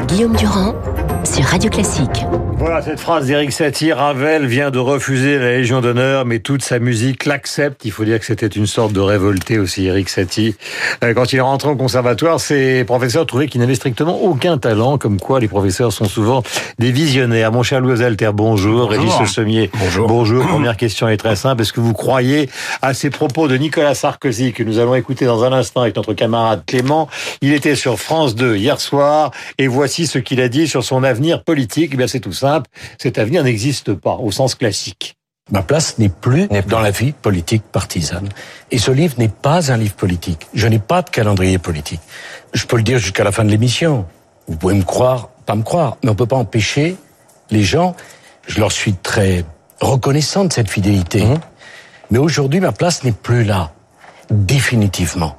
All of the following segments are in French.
Guillaume Durand sur Radio Classique. Voilà cette phrase d'Éric Satie. Ravel vient de refuser la Légion d'honneur, mais toute sa musique l'accepte. Il faut dire que c'était une sorte de révolté aussi, Éric Satie. Euh, quand il est rentré au conservatoire, ses professeurs trouvaient qu'il n'avait strictement aucun talent, comme quoi les professeurs sont souvent des visionnaires. Mon cher Louis Alter, bonjour. Régis Le Sommier. Bonjour. Bonjour. Première question est très simple. Est-ce que vous croyez à ces propos de Nicolas Sarkozy que nous allons écouter dans un instant avec notre camarade Clément? Il était sur France 2 hier soir et voici ce qu'il a dit sur son avenir politique. Eh c'est tout simple. Cet avenir n'existe pas au sens classique. Ma place n'est plus dans la vie politique partisane. Et ce livre n'est pas un livre politique. Je n'ai pas de calendrier politique. Je peux le dire jusqu'à la fin de l'émission. Vous pouvez me croire, pas me croire, mais on peut pas empêcher les gens. Je leur suis très reconnaissant de cette fidélité. Mmh. Mais aujourd'hui, ma place n'est plus là. Définitivement.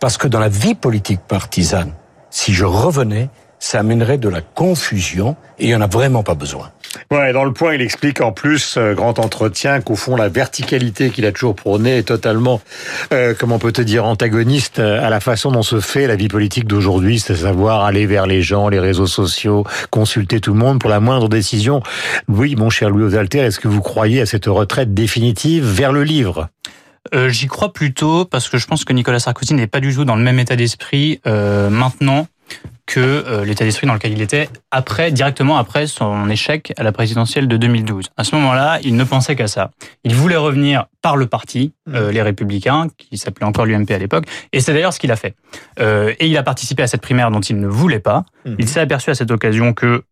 Parce que dans la vie politique partisane, si je revenais, ça amènerait de la confusion et il n'y en a vraiment pas besoin. Ouais, dans le point, il explique en plus, euh, grand entretien, qu'au fond, la verticalité qu'il a toujours prônée est totalement, euh, comment on peut te dire, antagoniste euh, à la façon dont se fait la vie politique d'aujourd'hui, c'est à savoir aller vers les gens, les réseaux sociaux, consulter tout le monde pour la moindre décision. Oui, mon cher Louis Osalter, est-ce que vous croyez à cette retraite définitive vers le livre? Euh, J'y crois plutôt parce que je pense que Nicolas Sarkozy n'est pas du tout dans le même état d'esprit euh, maintenant que euh, l'état d'esprit dans lequel il était après, directement après son échec à la présidentielle de 2012. À ce moment-là, il ne pensait qu'à ça. Il voulait revenir par le parti, euh, les Républicains, qui s'appelait encore l'UMP à l'époque, et c'est d'ailleurs ce qu'il a fait. Euh, et il a participé à cette primaire dont il ne voulait pas. Il s'est aperçu à cette occasion que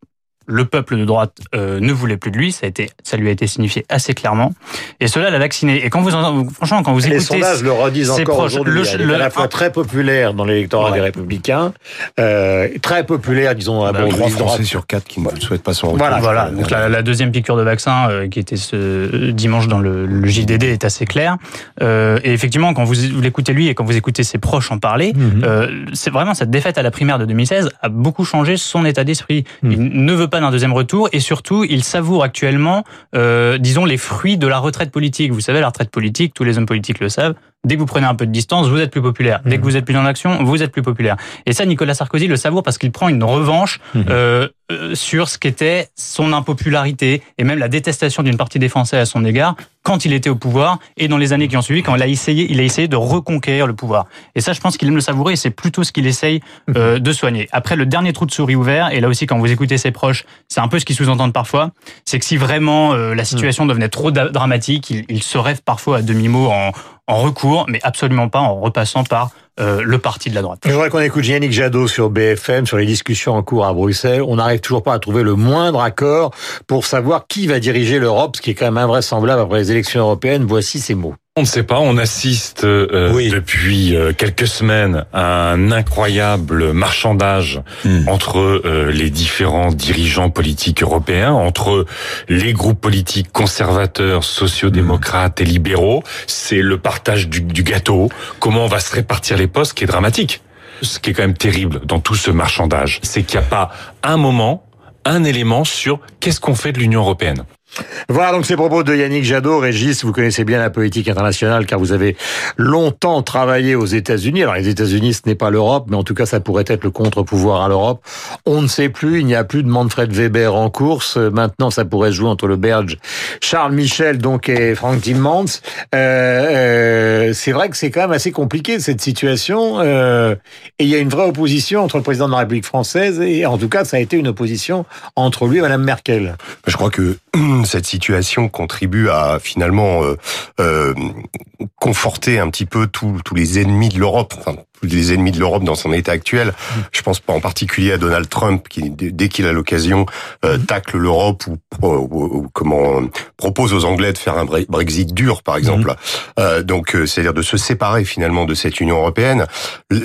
le peuple de droite euh, ne voulait plus de lui, ça a été, ça lui a été signifié assez clairement, et cela l'a vacciné. Et quand vous, entendez, franchement, quand vous Les écoutez, sondages le redisent encore aujourd'hui. le- est le- à la fois très populaire dans l'électorat Ouais. des Républicains, euh, très populaire, disons, à On a bon, trois lui, droite. Français sur quatre qui ne souhaitent pas son retour. Voilà. Voilà, donc la, la deuxième piqûre de vaccin euh, qui était ce dimanche dans le, le JDD est assez claire. Euh, et effectivement, quand vous, vous l'écoutez lui et quand vous écoutez ses proches en parler, Mhm. euh, c'est vraiment cette défaite à la primaire de 2016 a beaucoup changé son état d'esprit. Mhm. Il ne veut pas d'un deuxième retour et surtout, il savoure actuellement, euh, disons, les fruits de la retraite politique. Vous savez, la retraite politique, tous les hommes politiques le savent. Dès que vous prenez un peu de distance, vous êtes plus populaire. Dès que vous êtes plus dans l'action, vous êtes plus populaire. Et ça, Nicolas Sarkozy le savoure parce qu'il prend une revanche Mhm. euh, euh, sur ce qu'était son impopularité et même la détestation d'une partie des Français à son égard quand il était au pouvoir et dans les années qui ont suivi quand il a essayé, il a essayé de reconquérir le pouvoir. Et ça, je pense qu'il aime le savourer et c'est plutôt ce qu'il essaye euh, de soigner. Après, le dernier trou de souris ouvert, et là aussi, quand vous écoutez ses proches, c'est un peu ce qu'ils sous-entendent parfois, c'est que si vraiment euh, la situation devenait trop dramatique, il, il se rêve parfois à demi-mot en, en recours, mais absolument pas en repassant par euh, le parti de la droite. Je voudrais qu'on écoute Yannick Jadot sur BFM, sur les discussions en cours à Bruxelles. On n'arrive toujours pas à trouver le moindre accord pour savoir qui va diriger l'Europe, ce qui est quand même invraisemblable après les élections européennes. Voici ces mots. On ne sait pas, on assiste euh, Oui. depuis euh, quelques semaines à un incroyable marchandage Hmm. entre euh, les différents dirigeants politiques européens, entre les groupes politiques conservateurs, sociodémocrates et libéraux. C'est le partage du, du gâteau, comment on va se répartir les postes qui est dramatique. Ce qui est quand même terrible dans tout ce marchandage, c'est qu'il n'y a pas un moment, un élément sur qu'est-ce qu'on fait de l'Union européenne. Voilà donc ces propos de Yannick Jadot. Régis, vous connaissez bien la politique internationale car vous avez longtemps travaillé aux États-Unis. Alors les États-Unis, ce n'est pas l'Europe, mais en tout cas, ça pourrait être le contre-pouvoir à l'Europe. On ne sait plus. Il n'y a plus de Manfred Weber en course. Maintenant, ça pourrait se jouer entre le Belge Charles Michel donc et Frank Timmans. Euh, euh, c'est vrai que c'est quand même assez compliqué cette situation. Euh, et il y a une vraie opposition entre le président de la République française et en tout cas, ça a été une opposition entre lui et Madame Merkel. Je crois que cette situation contribue à finalement euh, euh, conforter un petit peu tous les ennemis de l'Europe, tous les ennemis de l'Europe dans son état actuel. Je pense pas en particulier à Donald Trump qui, dès qu'il a l'occasion, euh, tacle l'Europe ou, ou- ou comment propose aux Anglais de faire un Bre- Brexit dur, par exemple. Euh, donc, euh, c'est-à-dire de se séparer finalement de cette Union européenne.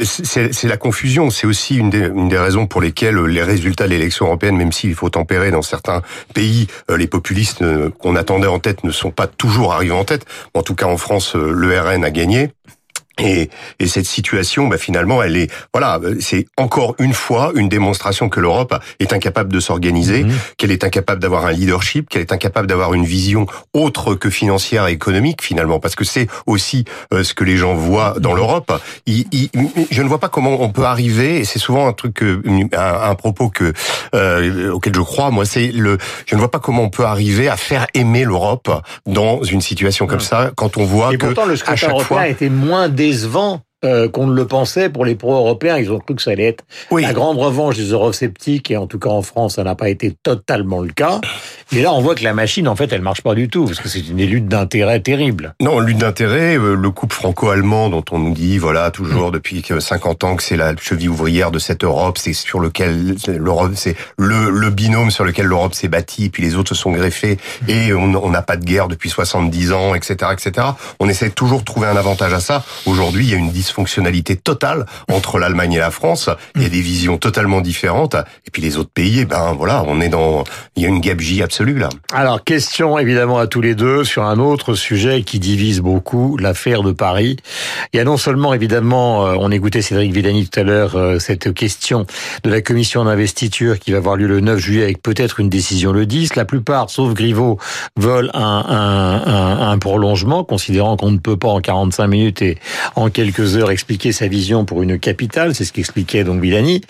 C'est la confusion. C'est aussi une des, une des raisons pour lesquelles les résultats de l'élection européenne, même s'il faut tempérer dans certains pays, euh, les populistes euh, qu'on attendait en tête ne sont pas toujours arrivés en tête. En tout cas, en France, euh, le RN a gagné. Et, et, cette situation, bah, finalement, elle est, voilà, c'est encore une fois une démonstration que l'Europe est incapable de s'organiser, mhm. qu'elle est incapable d'avoir un leadership, qu'elle est incapable d'avoir une vision autre que financière et économique finalement, parce que c'est aussi euh, ce que les gens voient dans l'Europe. je ne vois pas comment on peut arriver, et c'est souvent un truc, un, propos que euh, auquel je crois, moi, c'est le, je ne vois pas comment on peut arriver à faire aimer l'Europe dans une situation comme ça, quand on voit et que pourtant le à chaque fois, a été moins décevant euh, qu'on ne le pensait pour les pro-européens. Ils ont cru que ça allait être la grande revanche des eurosceptiques, et en tout cas en France, ça n'a pas été totalement le cas. Mais là, on voit que la machine, en fait, elle marche pas du tout, parce que c'est une lutte d'intérêt terrible. Non, lutte d'intérêt, euh, le couple franco-allemand dont on nous dit, voilà, toujours mm. depuis 50 ans que c'est la cheville ouvrière de cette Europe, c'est sur lequel l'Europe, c'est le, le, binôme sur lequel l'Europe s'est bâtie, puis les autres se sont greffés, et on n'a pas de guerre depuis 70 ans, etc., etc. On essaie toujours de trouver un avantage à ça. Aujourd'hui, il y a une fonctionnalité totale entre l'Allemagne et la France. Il y a des visions totalement différentes. Et puis les autres pays, eh ben voilà, on est dans, il y a une gabegie absolue Alors question évidemment à tous les deux sur un autre sujet qui divise beaucoup, l'affaire de Paris. Il y a non seulement évidemment, euh, on écoutait Cédric Villani tout à l'heure, euh, cette question de la commission d'investiture qui va avoir lieu le 9 juillet avec peut-être une décision le 10. La plupart, sauf Griveaux, veulent un, un, un, un prolongement, considérant qu'on ne peut pas en 45 minutes et en quelques heures expliquer sa vision pour une capitale, c'est ce qu'expliquait donc Villani.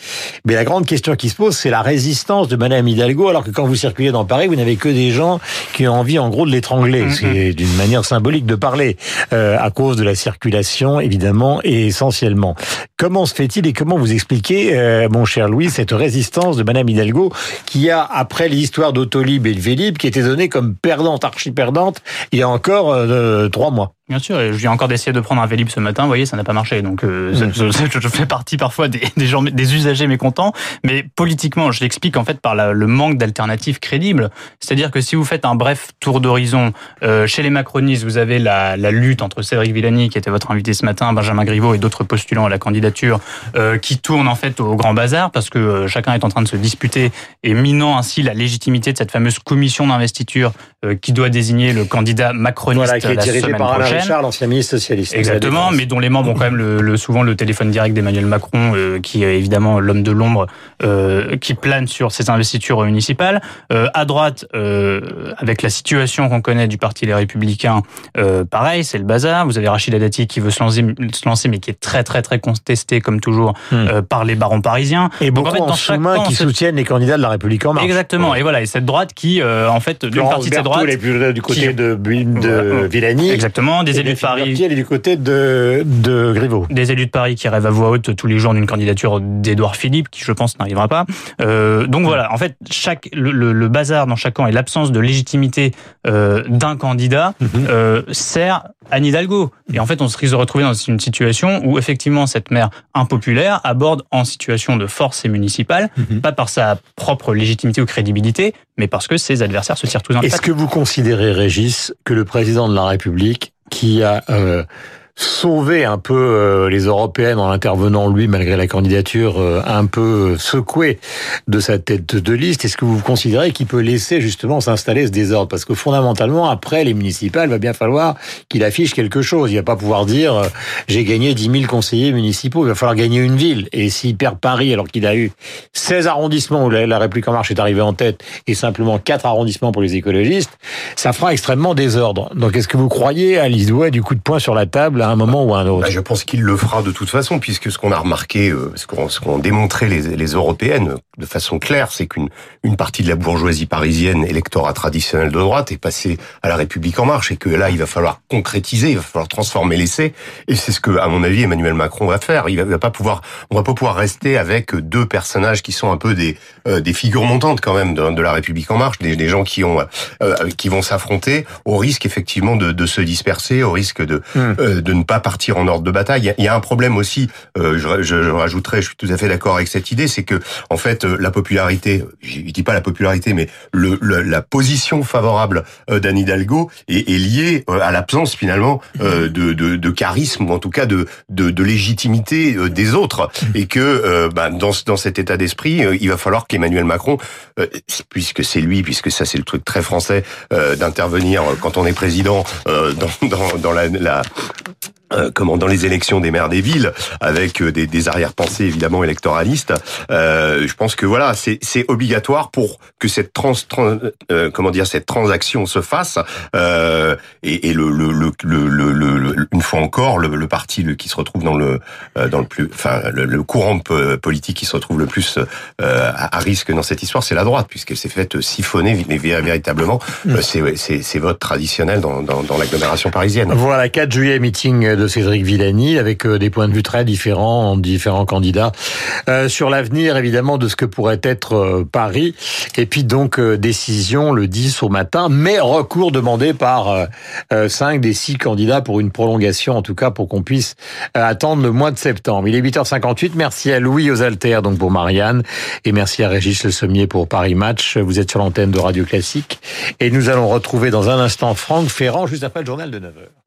Mais la grande question qui se pose, c'est la résistance de Madame Hidalgo, alors que quand vous circulez dans Paris, vous n'avez que des gens qui ont envie, en gros, de l'étrangler. C'est d'une manière symbolique de parler, euh, à cause de la circulation, évidemment, et essentiellement. Comment se fait-il et comment vous expliquez, euh, mon cher Louis, cette résistance de Madame Hidalgo, qui a, après l'histoire d'Autolib et de Vélib, qui était donnée comme perdante, archi-perdante, il y a encore euh, trois mois? Bien sûr, et je viens encore d'essayer de prendre un Vélib ce matin, vous voyez, ça n'a pas marché. Donc euh, je, fais partie parfois des, des, gens, des usagers mécontents, mais politiquement, je l'explique en fait par le manque d'alternatives crédibles. C'est-à-dire que si vous faites un bref tour d'horizon, euh, chez les macronistes, vous avez la, la, lutte entre Cédric Villani, qui était votre invité ce matin, Benjamin Griveaux et d'autres postulants à la candidature, euh, qui tournent en fait au grand bazar, parce que euh, chacun est en train de se disputer et minant ainsi la légitimité de cette fameuse commission d'investiture euh, qui doit désigner le candidat macroniste voilà, qui est la semaine par prochaine. Richard, l'ancien ministre socialiste. Exactement, mais dont les membres ont quand même le, le souvent le téléphone direct d'Emmanuel Macron, euh, qui est évidemment l'homme de l'ombre, euh, qui plane sur ces investitures municipales. Euh, à droite, euh, avec la situation qu'on connaît du Parti Les Républicains, euh, pareil, c'est le bazar. Vous avez Rachida Dati qui veut se lancer, se lancer, mais qui est très très très contesté, comme toujours, hmm. par les barons parisiens. Et beaucoup Donc, en, fait, en sous-main qui soutiennent les candidats de la République en marche. Exactement, ouais. et voilà, et cette droite qui, en fait, d'une partie de cette droite... les plus du côté qui, de, de Villani. Exactement, des élus de Paris. Elle est du côté de, de Griveaux. Des élus de Paris qui rêvent à voix haute tous les jours d'une candidature d'Édouard Philippe, qui je pense n'arrivera pas. Euh, donc voilà, en fait, chaque le, le, le bazar dans chaque camp et l'absence de légitimité euh, d'un candidat mm -hmm. euh, sert Anne Hidalgo. Et en fait, on se risque de retrouver dans une situation où effectivement cette maire impopulaire aborde en situation de force et municipale, mm -hmm. pas par sa propre légitimité ou crédibilité, mais parce que ses adversaires se tirent tous dans le Est-ce que vous considérez, Régis, que le président de la République, qui a euh, sauver un peu euh, les européennes en intervenant lui malgré la candidature euh, un peu secoué de sa tête de liste. Est-ce que vous considérez qu'il peut laisser justement s'installer ce désordre? Parce que fondamentalement après les municipales il va bien falloir qu'il affiche quelque chose. Il va pas pouvoir dire euh, j'ai gagné 10 000 conseillers municipaux. Il va falloir gagner une ville. Et s'il perd Paris alors qu'il a eu 16 arrondissements où la, la République en marche est arrivée en tête et simplement 4 arrondissements pour les écologistes ça fera extrêmement désordre. Donc est-ce que vous croyez à l'idée du coup de poing sur la table à un moment ou à un autre bah, Je pense qu'il le fera de toute façon, puisque ce qu'on a remarqué, euh, ce qu'ont qu démontré les, les européennes de façon claire, c'est qu'une une partie de la bourgeoisie parisienne, électorat traditionnel de droite, est passée à la République en marche, et que là, il va falloir concrétiser, il va falloir transformer l'essai, et c'est ce que, à mon avis, Emmanuel Macron va faire. Il va, va pas pouvoir, on va pas pouvoir rester avec deux personnages qui sont un peu des euh, des figures montantes quand même de, de la République en marche, des, des gens qui ont euh, qui vont s'affronter au risque effectivement de, de se disperser, au risque de mmh. euh, de ne pas partir en ordre de bataille. Il y a un problème aussi, euh, je, je, je rajouterais, je suis tout à fait d'accord avec cette idée, c'est que en fait la popularité, je dis pas la popularité, mais le, le la position favorable d'Anne Hidalgo est, est liée à l'absence finalement de, de, de, charisme ou en tout cas de, de, de légitimité des autres, et que bah, dans, dans cet état d'esprit, il va falloir qu'Emmanuel Macron, puisque c'est lui, puisque ça c'est le truc très français d'intervenir quand on est président dans, dans, dans la, la euh, comment dans les élections des maires des villes, avec euh, des, des arrière-pensées évidemment électoralistes. Euh, je pense que voilà, c'est obligatoire pour que cette trans, euh, comment dire cette transaction se fasse. Euh, et, et le, le, le, le, une fois encore, le, parti qui se retrouve dans le dans le plus, enfin le, courant politique qui se retrouve le plus à, risque dans cette histoire, c'est la droite, puisqu'elle s'est faite siphonner, mais véritablement, mmh. c'est vote traditionnel dans, dans, dans l'agglomération parisienne. Voilà, 4 juillet meeting de Cédric Villani avec euh, des points de vue très différents, différents candidats euh, sur l'avenir évidemment de ce que pourrait être euh, Paris. Et puis donc décision le 10 au matin, mais recours demandé par cinq des six candidats pour une prolongation, en tout cas pour qu'on puisse attendre le mois de septembre. Il est 8h58. Merci à Louis aux Alters donc pour Marianne et merci à Régis Le Sommier pour Paris Match. Vous êtes sur l'antenne de Radio Classique et nous allons retrouver dans un instant Franck Ferrand juste après le journal de 9h.